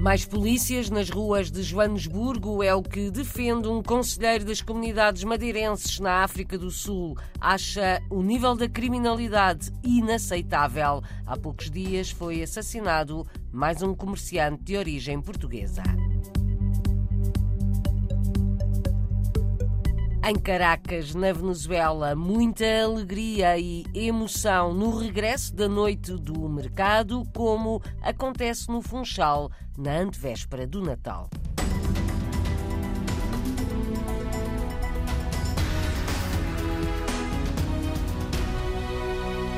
Mais polícias nas ruas de Joanesburgo é o que defende um conselheiro das comunidades madeirenses na África do Sul. Acha o nível da criminalidade inaceitável. Há poucos dias foi assassinado mais um comerciante de origem portuguesa. Em Caracas, na Venezuela, muita alegria e emoção no regresso da noite do mercado, como acontece no Funchal, na antevéspera do Natal.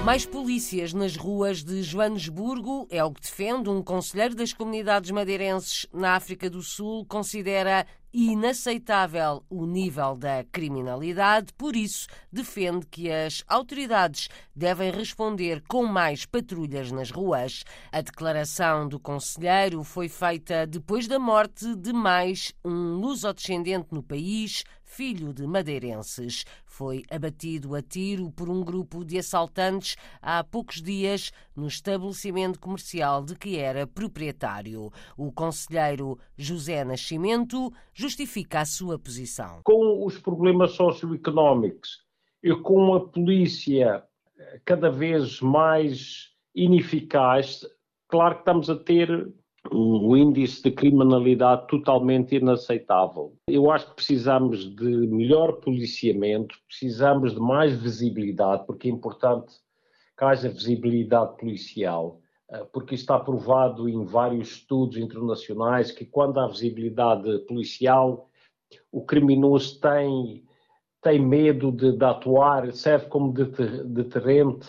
Mais polícias nas ruas de Joanesburgo é o que defende um conselheiro das comunidades madeirenses na África do Sul. Considera inaceitável o nível da criminalidade, por isso defende que as autoridades devem responder com mais patrulhas nas ruas. A declaração do conselheiro foi feita depois da morte de mais um luso-descendente no país, filho de madeirenses. Foi abatido a tiro por um grupo de assaltantes há poucos dias no estabelecimento comercial de que era proprietário. O conselheiro José Nascimento justifica a sua posição. Com os problemas socioeconómicos e com a polícia cada vez mais ineficaz, claro que estamos a ter um índice de criminalidade totalmente inaceitável. Eu acho que precisamos de melhor policiamento, precisamos de mais visibilidade, porque é importante que haja visibilidade policial, eh, porque está provado em vários estudos internacionais que quando há visibilidade policial, o criminoso tem, tem medo de, de atuar, serve como deterrente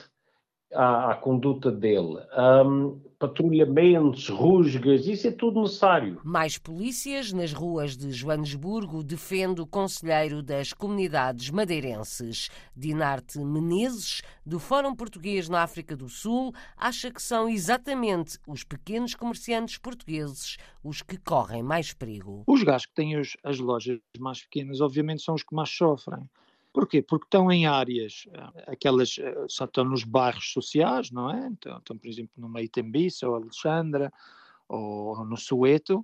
à, à conduta dele. Um, patrulhamentos, rusgas, isso é tudo necessário. Mais polícias nas ruas de Joanesburgo defende o conselheiro das comunidades madeirenses. Dinarte Menezes, do Fórum Português na África do Sul, acha que são exatamente os pequenos comerciantes portugueses os que correm mais perigo. Os gajos que têm as lojas mais pequenas, obviamente, são os que mais sofrem. Porquê? Porque estão em áreas, eh, aquelas eh, só estão nos bairros sociais, não é? Então, estão, por exemplo, no Meitembiça ou Alexandra ou no Soeto,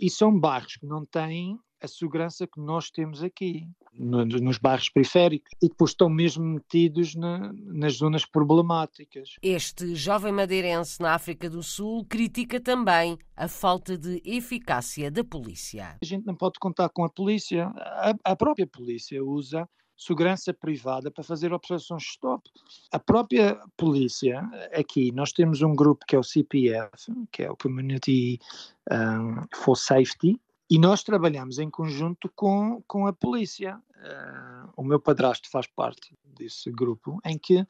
e são bairros que não têm a segurança que nós temos aqui, no, nos bairros periféricos, e depois estão mesmo metidos na, nas zonas problemáticas. Este jovem madeirense na África do Sul critica também a falta de eficácia da polícia. A gente não pode contar com a polícia, a, a própria polícia usa segurança privada para fazer operações stop. A própria polícia, aqui, nós temos um grupo que é o CPF, que é o Community um, for Safety, e nós trabalhamos em conjunto com, com a polícia. Uh, o meu padrasto faz parte desse grupo, em que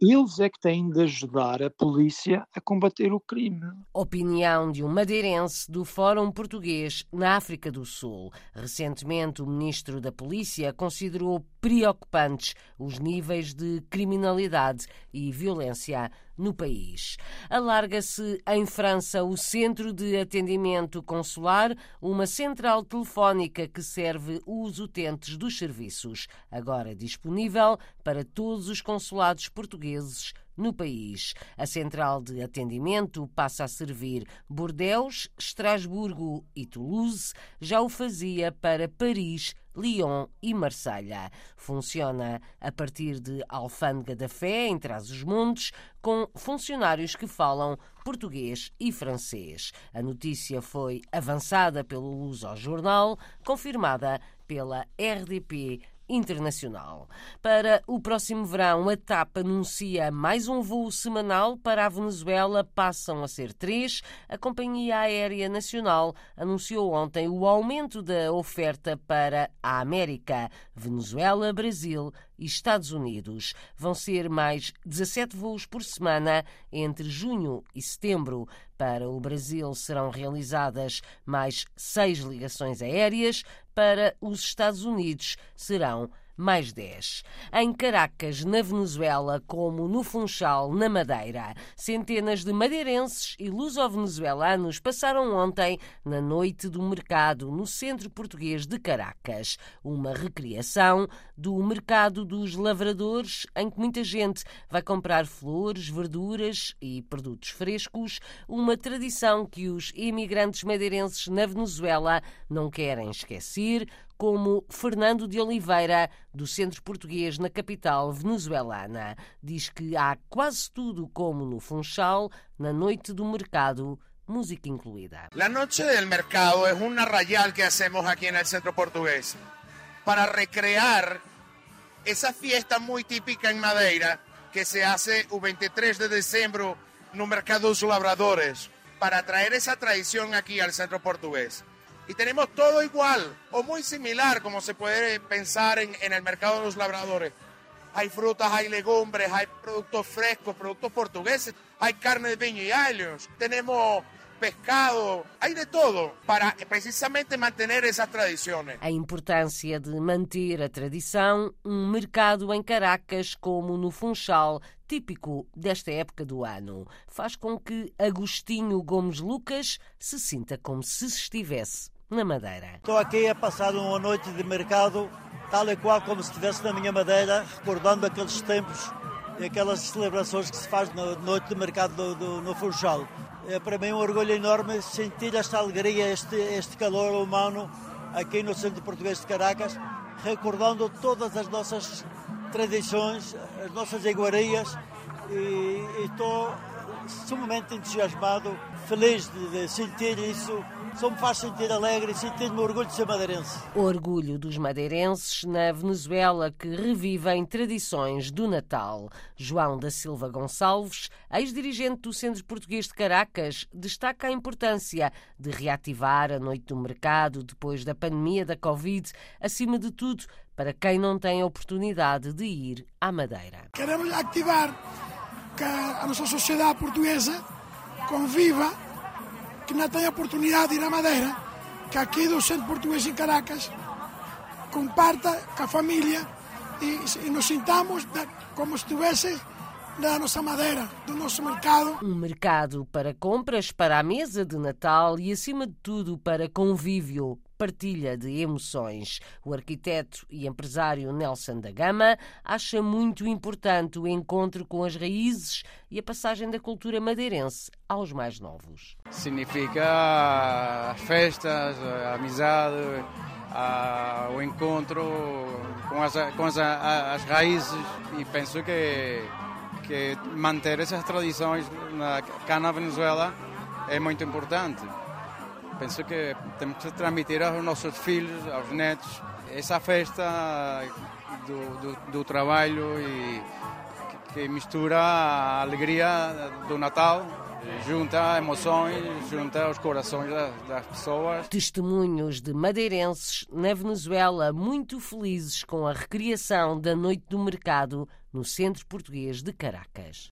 eles é que têm de ajudar a polícia a combater o crime. Opinião de um madeirense do Fórum Português na África do Sul. Recentemente, o ministro da Polícia considerou preocupantes os níveis de criminalidade e violência no país. Alarga-se em França o Centro de Atendimento Consular, uma central telefónica que serve os utentes dos serviços, agora disponível para todos os consulados portugueses no país. A central de atendimento passa a servir Bordeaux, Estrasburgo e Toulouse, já o fazia para Paris, Lyon e Marselha. Funciona a partir de Alfândega da Fé, em Trás-os-Montes, com funcionários que falam português e francês. A notícia foi avançada pelo Luz ao Jornal, confirmada pela RDP internacional. Para o próximo verão, a TAP anuncia mais um voo semanal para a Venezuela, passam a ser três. A Companhia Aérea Nacional anunciou ontem o aumento da oferta para a América, Venezuela, Brasil e Estados Unidos. Vão ser mais 17 voos por semana entre junho e setembro. Para o Brasil serão realizadas mais seis ligações aéreas. Para os Estados Unidos serão mais 10. Em Caracas, na Venezuela, como no Funchal, na Madeira, centenas de madeirenses e luso-venezuelanos passaram ontem na noite do mercado no centro português de Caracas. Uma recriação do mercado dos lavradores, em que muita gente vai comprar flores, verduras e produtos frescos, uma tradição que os imigrantes madeirenses na Venezuela não querem esquecer, como Fernando de Oliveira, do Centro Português na capital venezuelana. Diz que há quase tudo como no Funchal, na noite do mercado, música incluída. La noche del mercado es una rayal que hacemos aquí en el Centro Portugués para recrear esa fiesta muy típica en Madeira que se hace el 23 de diciembre no mercado dos labradores para traer esa tradición aquí al Centro Portugués y tenemos todo igual o muy similar como se puede pensar en, en, el mercado de los labradores. Hay frutas, hay legumbres, hay productos frescos, productos portugueses, hay carne de viña y años, tenemos pescado, hay de todo para precisamente manter essas tradições. A importância de manter a tradição, um mercado em Caracas como no Funchal, típico desta época do ano, faz com que Agostinho Gomes Lucas se sinta como se estivesse na Madeira. Estou aqui a passar uma noite de mercado, tal e qual como se estivesse na minha Madeira, recordando aqueles tempos e aquelas celebrações que se faz na noite de mercado do, do, no Funchal. É para mim um orgulho enorme sentir esta alegria, este, este calor humano aqui no Centro Português de Caracas, recordando todas as nossas tradições, as nossas iguarias e, e estou sumamente entusiasmado, feliz de, de sentir isso só me faz sentir alegre e sentir-me orgulho de ser madeirense. Orgulho dos madeirenses na Venezuela que revivem tradições do Natal. João da Silva Gonçalves, ex-dirigente do Centro Português de Caracas, destaca a importância de reativar a noite do mercado depois da pandemia da Covid, acima de tudo para quem não tem a oportunidade de ir à Madeira. Queremos ativar que a nossa sociedade portuguesa conviva que não tem a oportunidade de ir à Madeira, que aqui do Centro Português em Caracas comparta com a família e, e nos sintamos como se estivesse da nossa madeira, do nosso mercado. Um mercado para compras, para a mesa de Natal e, acima de tudo, para convívio, partilha de emoções. O arquiteto e empresário Nelson da Gama acha muito importante o encontro com as raízes e a passagem da cultura madeirense aos mais novos. Significa as festas, a amizade, a, o encontro com as, com as, as raízes e penso que que manter essas tradições na, cá na Venezuela é muito importante. Penso que temos que transmitir aos nossos filhos, aos netos, essa festa do, do, do trabalho e que, mistura a alegria do Natal junta emoções, junta os corações das, pessoas. Testemunhos de madeirenses na Venezuela muito felizes com a recriação da Noite do Mercado no Centro Português de Caracas.